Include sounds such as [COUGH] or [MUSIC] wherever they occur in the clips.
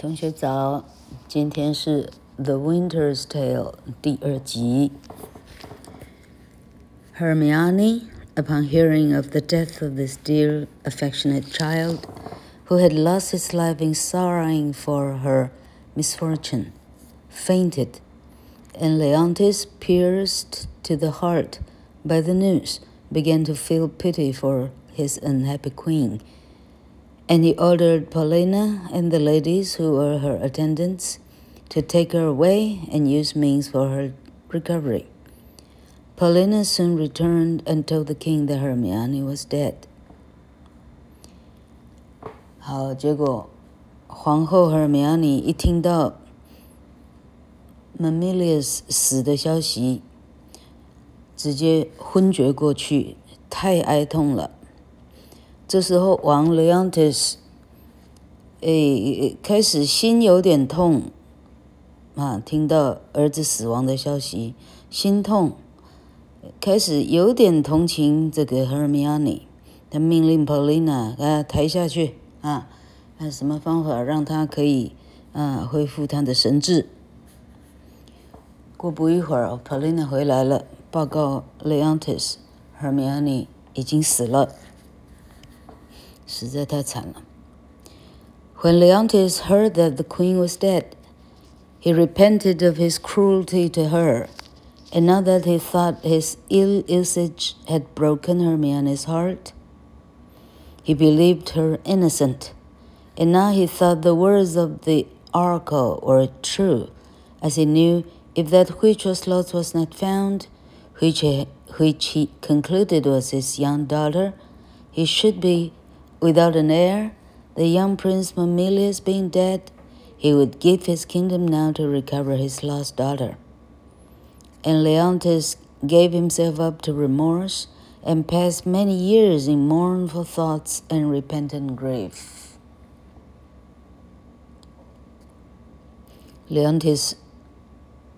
同学早，今天是《The Winter's Tale》第二集。Hermione, upon hearing of the death of this dear, affectionate child, who had lost his life in sorrowing for her misfortune, fainted, and Leontes, pierced to the heart by the news, began to feel pity for his unhappy queen and he ordered Paulina and the ladies who were her attendants to take her away and use means for her recovery. Paulina soon returned and told the king that Hermione was dead. 好，结果皇后 Hermione 一听到 Mamillius 死的消息，直接昏厥过去，太哀痛了。 这时候，王 Leontes，诶，开始心有点痛，啊，听到儿子死亡的消息，心痛，开始有点同情这个 Hermione，他命令 Paulina 啊抬下去，啊，看什么方法让他可以啊恢复他的神智。过不一会儿，Paulina 回来了，报告 Leontes，Hermione 已经死了。实在太惨了。When Leontes heard that the queen was dead, he repented of his cruelty to her, and now that he thought his ill usage had broken Hermione's heart, he believed her innocent, and now he thought the words of the oracle were true, as he knew if that which was lost was not found, which he, which he concluded was his young daughter, he should be Without an heir, the young Prince Mamillius being dead, he would give his kingdom now to recover his lost daughter. And Leontes gave himself up to remorse and passed many years in mournful thoughts and repentant grief. Leontes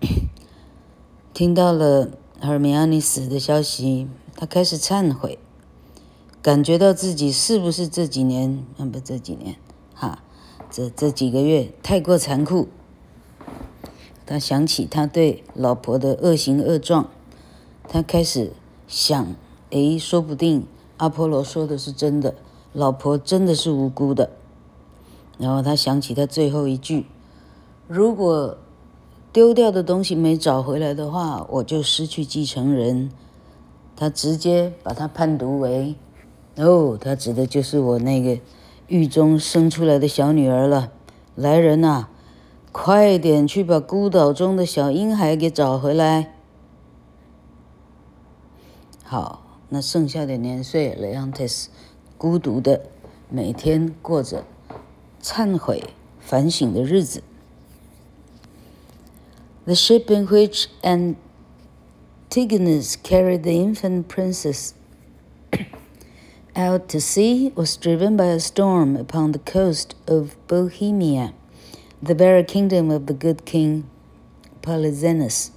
[COUGHS] 听到了 Hermione 死的消息，他开始忏悔。 感觉到自己是不是这几年，嗯，不，这几年，哈，这这几个月太过残酷。他想起他对老婆的恶行恶状，他开始想，诶，说不定阿波罗说的是真的，老婆真的是无辜的。然后他想起他最后一句：如果丢掉的东西没找回来的话，我就失去继承人。他直接把他判读为。哦，他指的就是我那个狱中生出来的小女儿了。来人呐，快点去把孤岛中的小婴孩给找回来。好，那剩下的年岁，Leontes 孤独的每天过着忏悔、反省的日子。The ship in which Antigonus carried the infant princess out to sea was driven by a storm upon the coast of Bohemia, the very kingdom of the good king Polyxenus.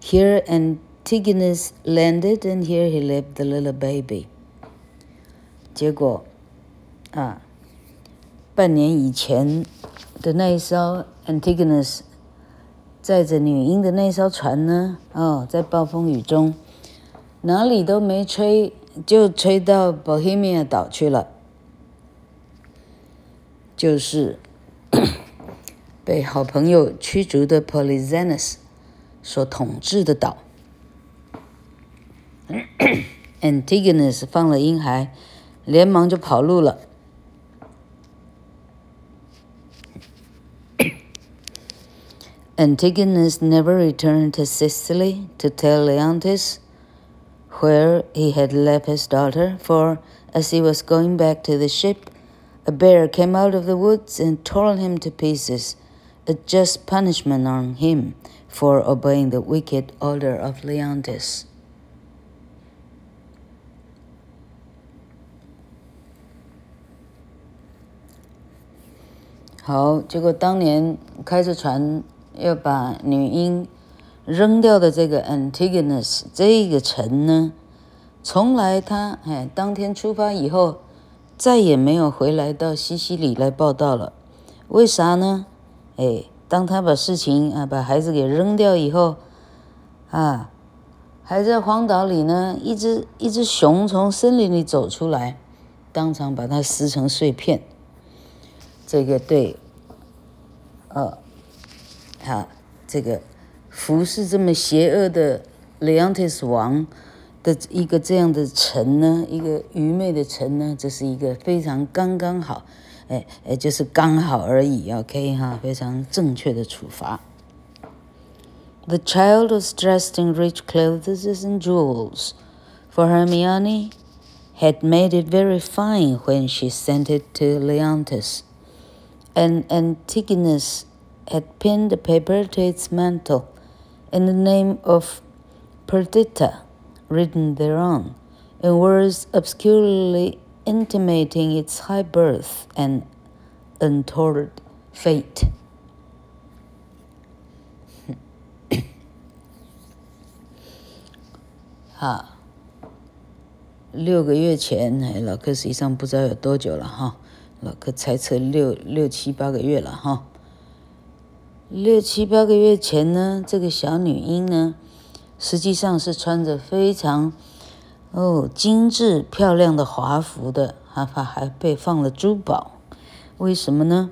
Here Antigonus landed, and here he left the little baby. 结果，啊，半年以前的那一艘 Antigonus 载着女婴的那艘船呢，哦，在暴风雨中，哪里都没吹。 就吹到 Bohemia 岛去了，就是被好朋友驱逐的 Polyxenus 所统治的岛。Antigonus 放了婴孩，连忙就跑路了。Antigonus never returned to Sicily to tell Leontes where he had left his daughter, for as he was going back to the ship, a bear came out of the woods and tore him to pieces, a just punishment on him for obeying the wicked order of Leontes. 好，结果当年开着船要把女婴。 扔掉的这个 Antigonus 这个臣呢，从来他哎，当天出发以后，再也没有回来到西西里来报到了。为啥呢？哎，当他把事情啊，把孩子给扔掉以后，啊，还在荒岛里呢，一只一只熊从森林里走出来，当场把它撕成碎片。这个对，呃，好，这个服侍这么邪恶的雷昂提斯王的一个这样的臣呢，一个愚昧的臣呢，这是一个非常刚刚好。哎哎，就是刚好而已，OK 哈，非常正确的处罚。The child was dressed in rich clothes and jewels, for Hermione had made it very fine when she sent it to Leontes, and Antigonus had pinned the paper to its mantle, and the name of Perdita written thereon, in words obscurely intimating its high birth and untoward fate。[COUGHS] 哈，六个月前，哎，老柯实际上不知道有多久了哈，老柯猜测六六七八个月了哈。 六七八个月前呢，这个小女婴呢，实际上是穿着非常。哦，精致漂亮的华服的，还还还被放了珠宝，为什么呢？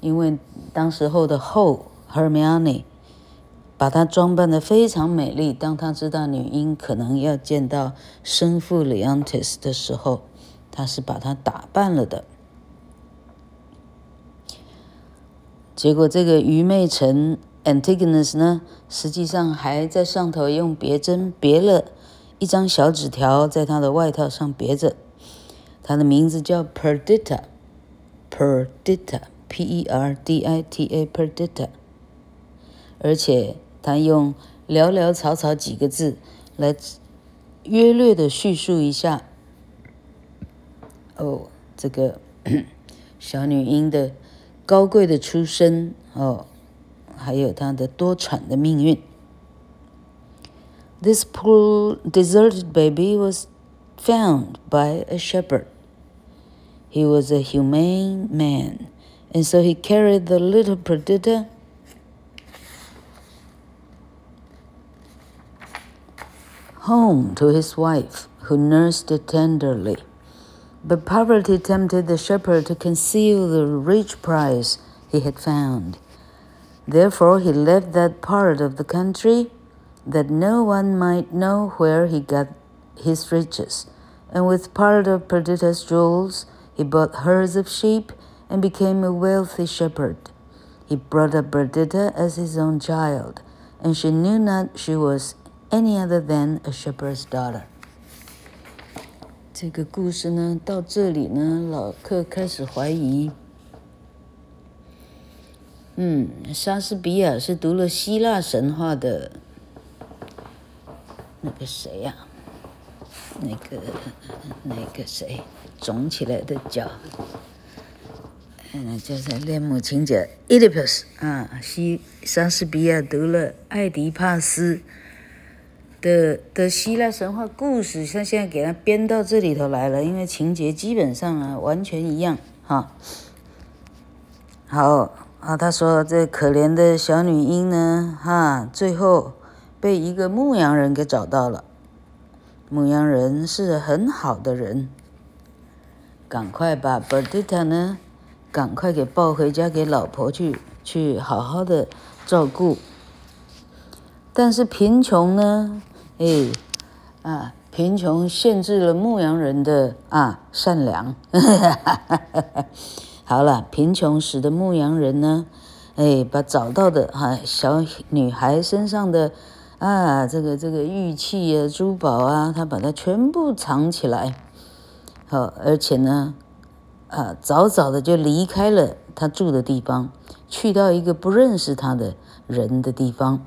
因为当时候的后 Hermione 把她装扮得非常美丽。当她知道女婴可能要见到生父 Leontes 的时候，她是把她打扮了的。结果这个愚昧臣 Antigonus 呢，实际上还在上头用别针别了。一张小纸条在他的外套上别着，他的名字叫 Perdita，Perdita，P-E-R-D-I-T-A，Perdita。而且他用寥寥草草几个字来约略的叙述一下，哦，这个 [COUGHS] 小女婴的高贵的出身哦，还有她的多舛的命运。This poor deserted baby was found by a shepherd. He was a humane man, and so he carried the little Perdita home to his wife, who nursed it tenderly. But poverty tempted the shepherd to conceal the rich prize he had found. Therefore, he left that part of the country that no one might know where he got his riches. And with part of Perdita's jewels, he bought herds of sheep and became a wealthy shepherd. He brought up Perdita as his own child, and she knew not she was any other than a shepherd's daughter. 这个故事呢，到这里呢，老克开始怀疑，嗯，莎士比亚是读了希腊神话的。那个谁呀、啊？那个那个谁，肿起来的脚，嗯，就是恋母情节，Oedipus 啊，西莎士比亚读了爱迪帕斯的的希腊神话故事，像现在给他编到这里头来了，因为情节基本上啊完全一样哈。好啊，他说这可怜的小女婴呢，哈，最后。被一个牧羊人给找到了，牧羊人是很好的人，赶快把 Perdita 呢，赶快给抱回家给老婆去，去好好的照顾。但是贫穷呢，哎，啊，贫穷限制了牧羊人的啊善良。[LAUGHS] 好了，贫穷使得牧羊人呢，哎，把找到的哈、啊、小女孩身上的。啊，这个这个玉器啊，珠宝啊，他把它全部藏起来，好，而且呢，啊，早早的就离开了他住的地方，去到一个不认识他的人的地方，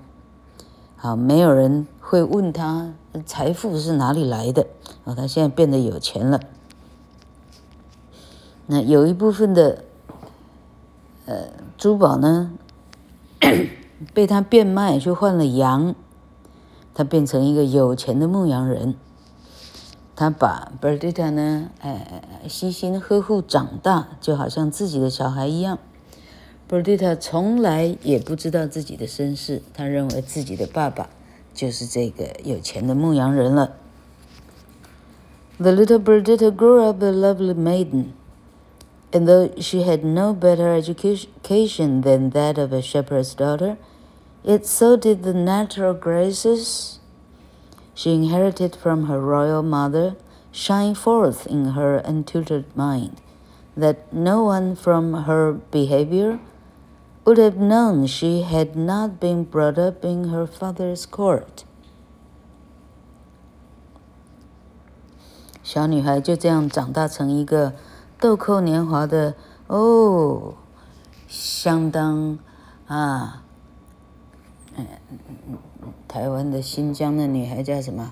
好，没有人会问他财富是哪里来的，啊，他现在变得有钱了，那有一部分的，呃，珠宝呢，[CLEARS THROAT] 被他变卖去换了羊。他变成一个有钱的牧羊人，他把 b e r d i t a 呢，哎，悉心呵护长大，就好像自己的小孩一样。b e r d i t a 从来也不知道自己的身世，他认为自己的爸爸就是这个有钱的牧羊人了。The little Perdita grew up a lovely maiden, and though she had no better education than that of a shepherd's daughter, yet so did the natural graces she inherited from her royal mother shine forth in her untutored mind, that no one from her behavior would have known she had not been brought up in her father's court. 小女孩就这样长大成一个豆蔻年华的哦，相当啊，嗯，台湾的新疆的女孩叫什么？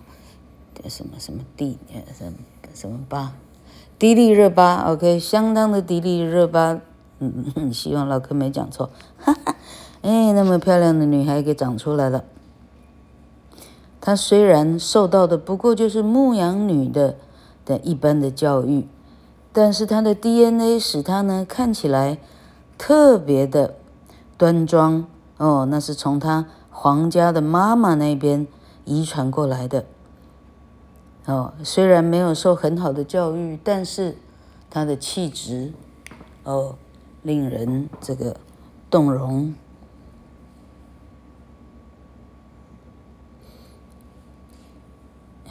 什么什么地？什么什么巴？迪丽热巴，OK，相当的迪丽热巴。嗯，[LAUGHS] 希望老柯没讲错。哈哈，哎，那么漂亮的女孩给长出来了。她虽然受到的不过就是牧羊女的的一般的教育，但是她的 DNA 使她呢看起来特别的端庄哦，那是从她皇家的妈妈那边遗传过来的。哦，虽然没有受很好的教育，但是她的气质哦。令人这个动容。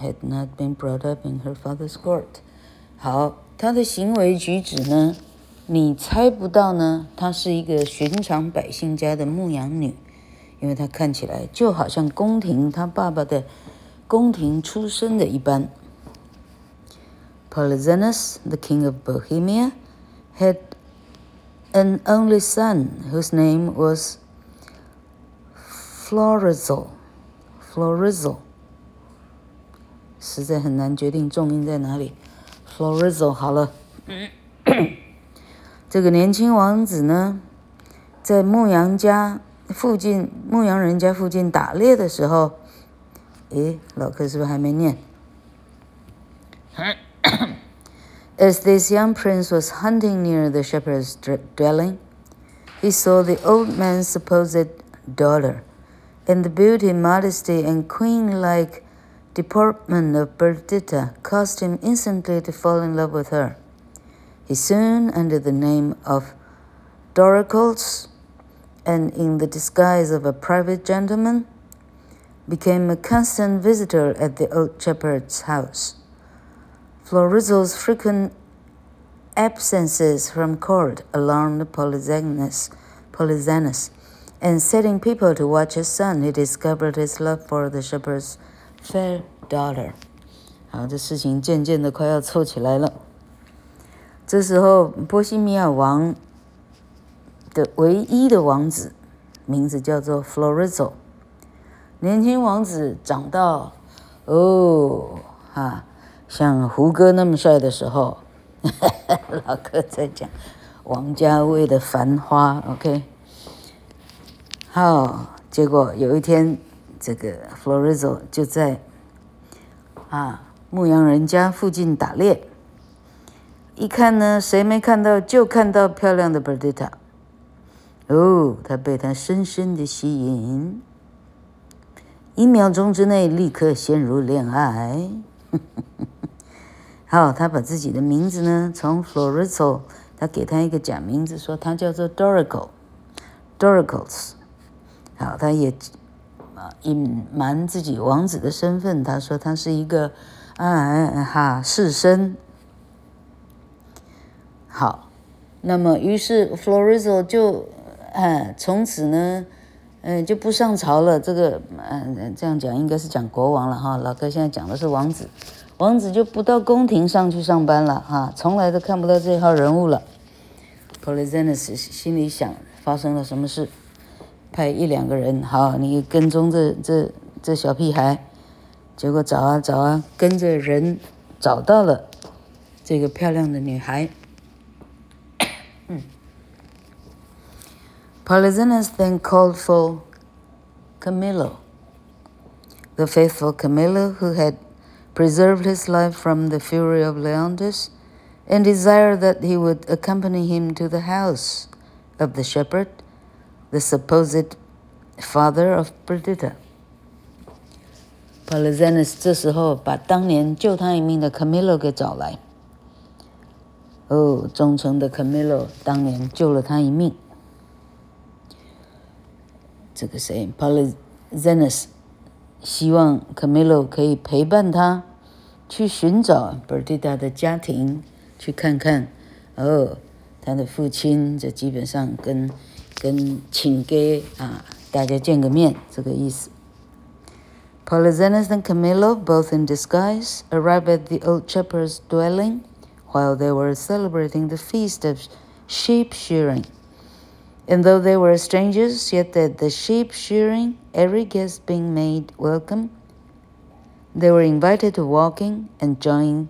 Had not been brought up in her father's court。好，她的行为举止呢，你猜不到呢，她是一个寻常百姓家的牧羊女，因为她看起来就好像宫廷她爸爸的宫廷出身的一般。Polyxenus, the king of Bohemia, had an only son whose name was Florizel. Florizel，实在很难决定重音在哪里。Florizel，好了，[COUGHS] 这个年轻王子呢，在牧羊家附近，牧羊人家附近打猎的时候，诶，老柯是不是还没念？[COUGHS] As this young prince was hunting near the shepherd's dwelling, he saw the old man's supposed daughter, and the beauty, modesty, and queen-like deportment of Perdita caused him instantly to fall in love with her. He soon, under the name of Doricles, and in the disguise of a private gentleman, became a constant visitor at the old shepherd's house. Florizel's frequent absences from court alarmed Polyxenus, Polyxenus, and setting people to watch his son, he discovered his love for the shepherd's fair daughter. 好，这事情渐渐的快要凑起来了。这时候，波西米亚王的唯一的王子，名字叫做 Florizel。年轻王子长到，哦，哈。 像胡歌那么帅的时候，[LAUGHS] 老哥在讲王家卫的《繁花》，OK。好，结果有一天，这个 Florizo 就在啊牧羊人家附近打猎，一看呢，谁没看到？就看到漂亮的 Berdita，。哦，他被她深深的吸引，一秒钟之内立刻陷入恋爱。好，他把自己的名字呢，从 Florizel，他给他一个假名字，说他叫做 Doricles，Doricles。好，他也啊隐瞒自己王子的身份，他说他是一个啊哈士绅。好，那么于是 Florizel 就啊从此呢，嗯就不上朝了。这个嗯这样讲应该是讲国王了哈，老哥现在讲的是王子。王子就不到宫廷上去上班了哈，从来都看不到这号人物了。Polyxenus 心里想，发生了什么事？派一两个人，好，你跟踪这这这小屁孩。结果找啊找啊，跟着人找到了这个漂亮的女孩。[COUGHS] Polyxenus then called for Camillo, the faithful Camillo who had preserved his life from the fury of Leontes, and desired that he would accompany him to the house of the shepherd, the supposed father of Perdita. Polyxenus 这时候把当年救他一命的 Camillo 给找来。哦，忠诚的 Camillo 当年救了他一命。这个谁，Polyxenus 希望 Camillo 可以陪伴他 去寻找 Perdita 的家庭，去看看。哦，他的父亲，这基本上跟跟亲家啊，大家见个面，这个意思。Polyxenus and Camillo, both in disguise, arrived at the old shepherd's dwelling while they were celebrating the feast of sheep shearing. And though they were strangers, yet at the sheep shearing, every guest being made welcome, they were invited to walking and join,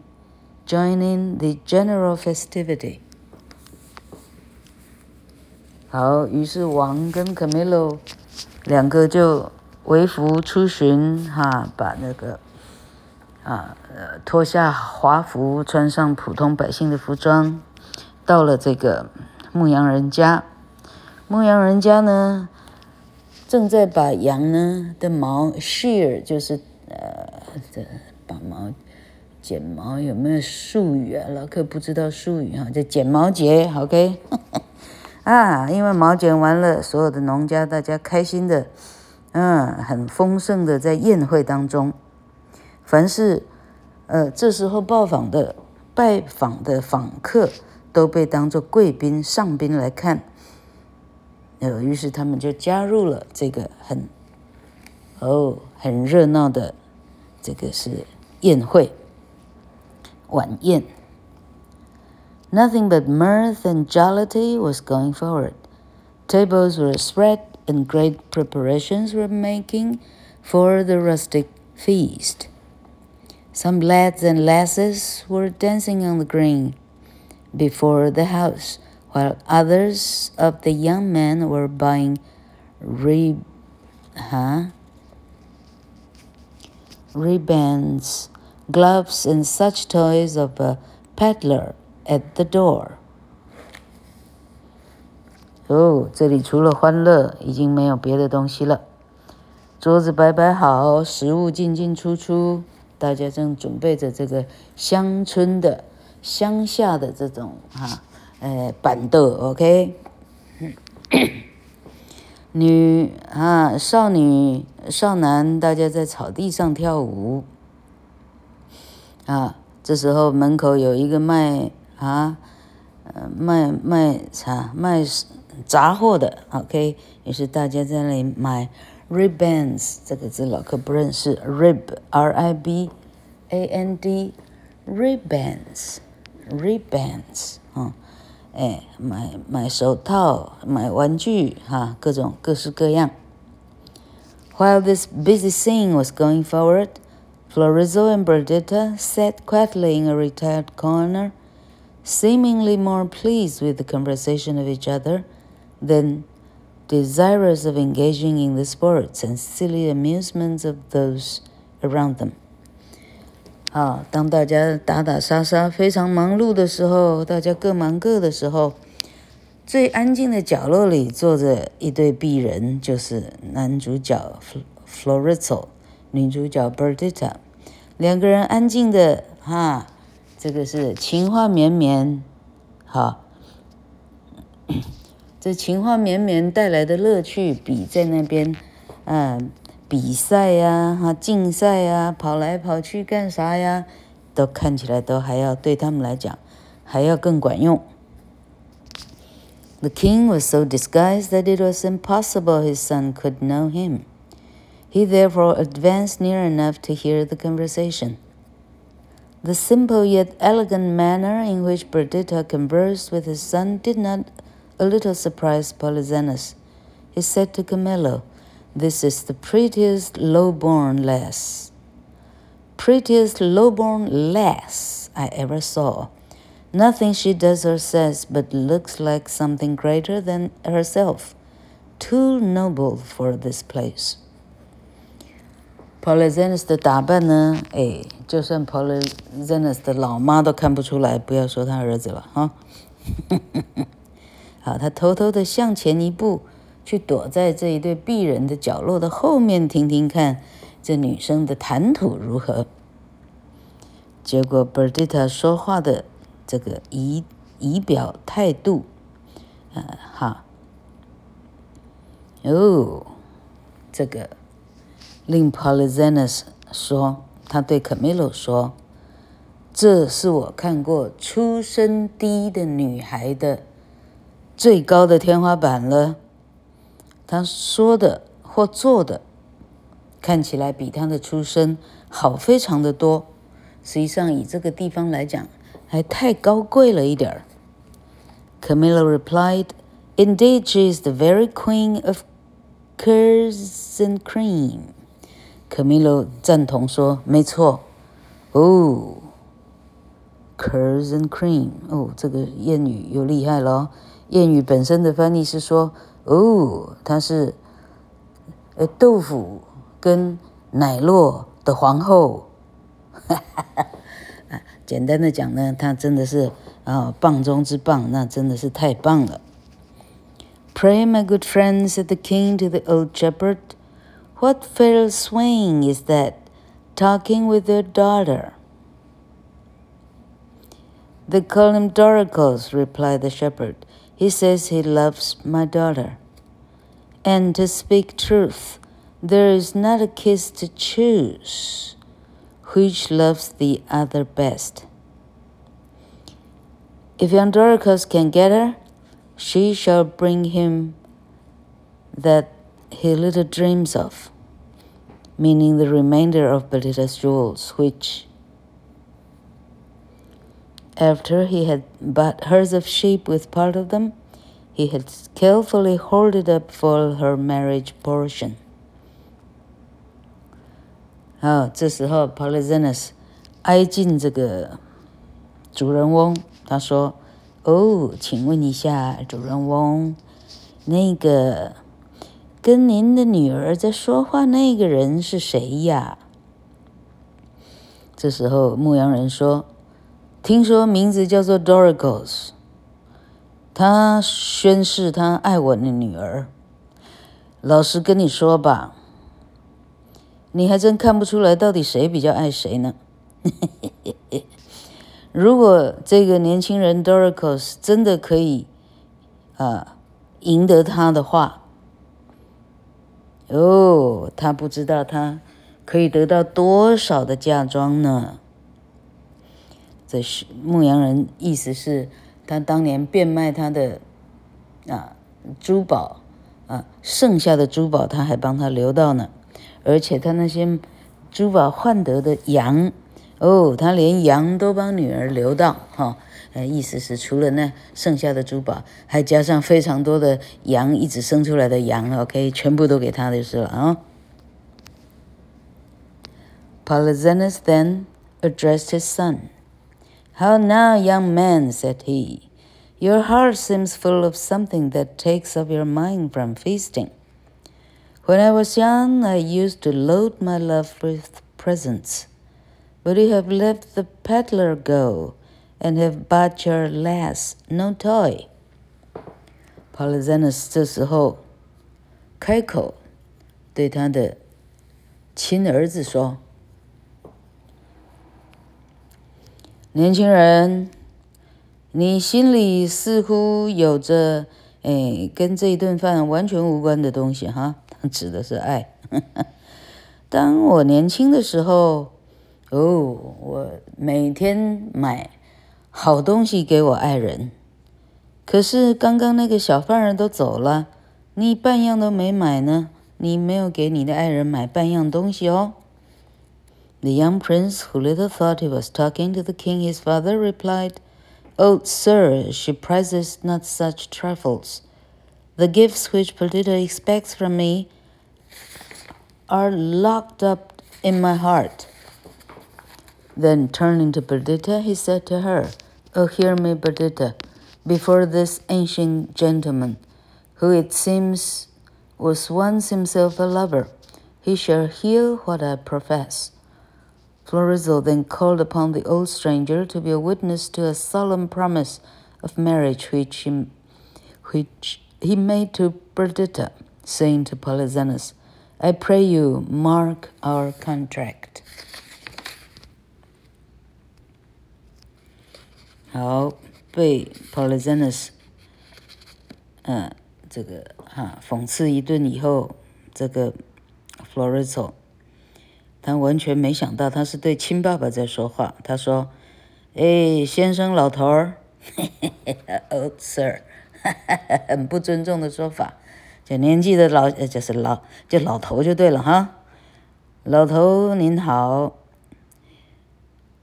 join in the general festivity. 好，于是王跟 Camilo 两个就微服出巡，哈，把那个啊，脱下华服，穿上普通百姓的服装，到了这个牧羊人家。牧羊人家呢，正在把羊呢的毛 shear，就是呃，这把毛剪毛，有没有术语啊？老客不知道术语哈，就剪毛节，OK。[LAUGHS] 啊，因为毛剪完了，所有的农家大家开心的，嗯，很丰盛的在宴会当中，凡是呃这时候拜访的拜访的访客都被当作贵宾上宾来看，呃，于是他们就加入了这个很哦很热闹的这个是宴会晚宴。Nothing but mirth and jollity was going forward. Tables were spread and great preparations were making for the rustic feast. Some lads and lasses were dancing on the green before the house, while others of the young men were buying rib, huh? Ribbons, gloves, and such toys of a peddler At the door。哦，这里除了欢乐，已经没有别的东西了。桌子摆摆好，食物进进出出，大家正准备着这个乡村的、乡下的这种哈，呃，板凳，OK。[COUGHS] 女啊，少女、少男，大家在草地上跳舞。啊，这时候门口有一个卖。啊，呃，卖卖茶卖杂货的，OK，于是大家在那里买 ribbons 这个字老客不认识，rib，R-I-B-A-N-D，ribbons，ribbons，嗯，哎，买买手套，买玩具，哈，各种各式各样。While this busy scene was going forward, Florizel and Perdita sat quietly in a retired corner. seemingly more pleased with the conversation of each other than desirous of engaging in the sports and silly amusements of those around them. 好，当大家打打杀杀、非常忙碌的时候，大家各忙各的时候， 最安静的角落里坐着一对璧人，就是男主角 Florizel，女主角 Bertita，两个人安静的哈。这个是情话绵绵，好，这情话绵绵带来的乐趣，比在那边，嗯、比赛呀、哈竞赛呀、跑来跑去干啥呀，都看起来都还要对他们来讲，还要更管用。The king was so disguised that it was impossible his son could know him. He therefore advanced near enough to hear the conversation. The simple yet elegant manner in which Perdita conversed with his son did not a little surprise Polyxenus. He said to Camillo, This is the prettiest low-born lass, prettiest low-born lass I ever saw. Nothing she does or says but looks like something greater than herself, too noble for this place. Polyxenus 的打扮呢？哎，就算 Polyxenus 的老妈都看不出来，不要说他儿子了哈。好，他偷偷的向前一步，去躲在这一对璧人的角落的后面，听听看这女生的谈吐如何。结果 Berdita 说话的这个仪仪表态度，呃，哈，哦，这个令 Polixenes 说，他对 Camilo 说，这是我看过出身低的女孩的。最高的天花板了。他说的或做的，看起来比他的出身好非常的多。实际上，以这个地方来讲，还太高贵了一点儿。，Camilla replied, "Indeed, she is the very queen of curds and cream." Camilla 赞同说：“没错，哦，curds and cream，哦，这个谚语又厉害了。”谚语本身的翻译是说：“哦，她是呃豆腐跟奶酪的皇后。”哈哈哈简单的讲呢，她真的是啊棒中之棒，那真的是太棒了。Pray, my good friend, said the king to the old shepherd, what fair swain is that talking with your daughter? They call him Doricles, replied the shepherd. He says he loves my daughter. And to speak truth, there is not a kiss to choose which loves the other best. If Andoricus can get her, she shall bring him that he little dreams of, meaning the remainder of Perdita's jewels, which After he had bought herds of sheep with part of them, he had carefully hoarded up for her marriage portion. 好，这时候 Polizenes 挨近这个主人翁，他说：“哦，请问一下，主人翁，那个跟您的女儿在说话那个人是谁呀？”这时候牧羊人说。听说名字叫做 Doricles，他宣誓他爱我的女儿。老实跟你说吧，你还真看不出来到底谁比较爱谁呢。[LAUGHS] 如果这个年轻人 Doricles 真的可以啊赢得他的话，哦，他不知道他可以得到多少的嫁妆呢。这是牧羊人，意思是，他当年变卖他的啊珠宝啊，剩下的珠宝他还帮他留到呢，而且他那些珠宝换得的羊，哦，他连羊都帮女儿留到哈，呃，意思是除了那剩下的珠宝，还加上非常多的羊，一直生出来的羊，OK，全部都给他就是了啊。Polixenes then addressed his son. How now, young man, said he, your heart seems full of something that takes up your mind from feasting. When I was young, I used to load my love with presents, but you have let the peddler go and have bought your lass no toy. Polixenes 这时候开口对他的亲儿子说。年轻人，你心里似乎有着哎，跟这一顿饭完全无关的东西哈， [LAUGHS] 指的是爱。当我年轻的时候，哦，我每天买好东西给我爱人，可是刚刚那个小贩人都走了，你半样都没买呢，你没有给你的爱人买半样东西哦。The [LAUGHS] young prince, who little thought he was talking to the king his father, replied, Oh, sir, she prizes not such trifles. The gifts which Perdita expects from me are locked up in my heart. Then turning to Perdita, he said to her, Oh, hear me, Perdita, before this ancient gentleman, who it seems was once himself a lover, he shall hear what I profess. Florizel then called upon the old stranger to be a witness to a solemn promise of marriage which he, which he made to Perdita, saying to Polyxenus, I pray you mark our contract. 好，被 Polyxenus，嗯，这个哈讽刺一顿以后，这个 Florizel，他完全没想到他是对亲爸爸在说话。他说：“哎，先生老头儿，Old Sir，[LAUGHS] 很不尊重的说法。”就年纪的老，呃，就是老，就老头就对了哈。老头您好，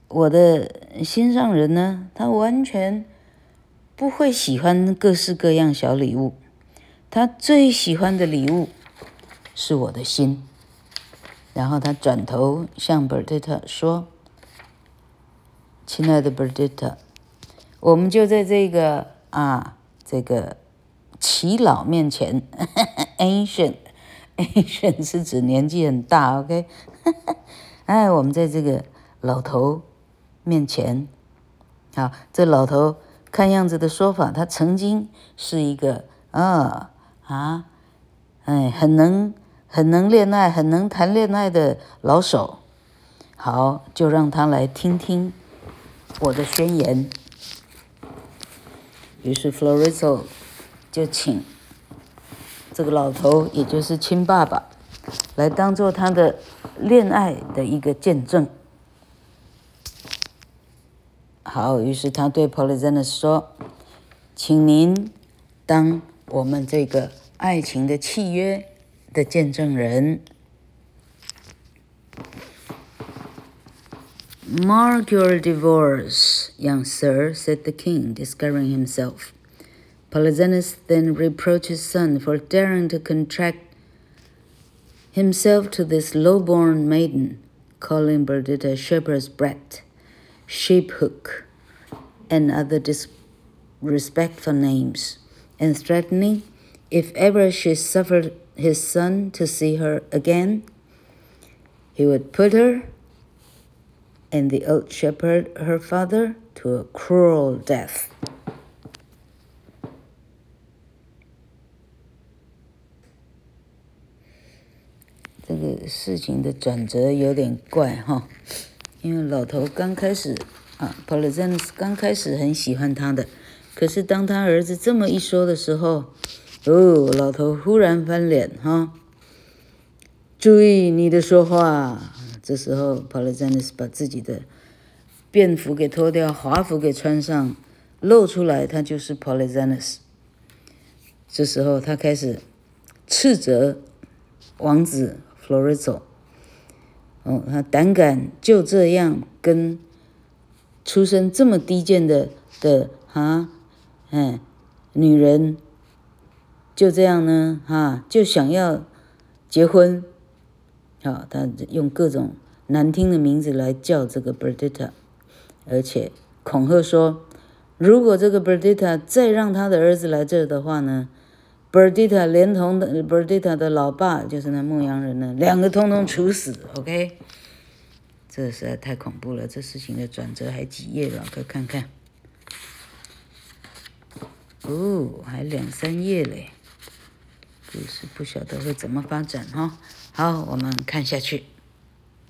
我的心上人呢，他完全不会喜欢各式各样小礼物，他最喜欢的礼物是我的心。然后他转头向 Perdita 说：“亲爱的 Perdita，我们就在这个啊，这个。”耆老面前哈哈，ancient，ancient 是指年纪很大，OK，[LAUGHS] 哎，我们在这个老头面前，好，这老头看样子的说法，他曾经是一个啊啊，哎，很能很能恋爱，很能谈恋爱的老手，好，就让他来听听我的宣言。于是，Florizo。就请这个老头，也就是亲爸爸，来当做他的恋爱的一个见证。好，于是他对 Polyxenus 说：“请您当我们这个爱情的契约的见证人。” Mark your divorce, young sir," said the king, discovering himself. Polyxenus then reproached his son for daring to contract himself to this low-born maiden, calling Perdita shepherd's brat, sheephook, and other disrespectful names, and threatening, if ever she suffered his son to see her again, he would put her and the old shepherd, her father, to a cruel death. 这个事情的转折有点怪哈，因为老头刚开始啊，Polizens 刚开始很喜欢他的，可是当他儿子这么一说的时候，哦，老头忽然翻脸哈，注意你的说话。这时候 Polyxenus 把自己的便服给脱掉，华服给穿上，露出来，他就是 Polyxenus。这时候他开始斥责王子。Florizo 哦，他胆敢就这样跟出身这么低贱的的啊，哎，女人就这样呢，哈、就想要结婚，好、他用各种难听的名字来叫这个 Berdita，而且恐吓说，如果这个 Berdita 再让他的儿子来这的话呢，Berdita 连同的 Berdita 的老爸就是那牧羊人呢，两个通通处死。OK，这实在太恐怖了。这事情的转折还几页了，快看看。哦，还两三页嘞。故事不晓得会怎么发展哈。好，我们看下去。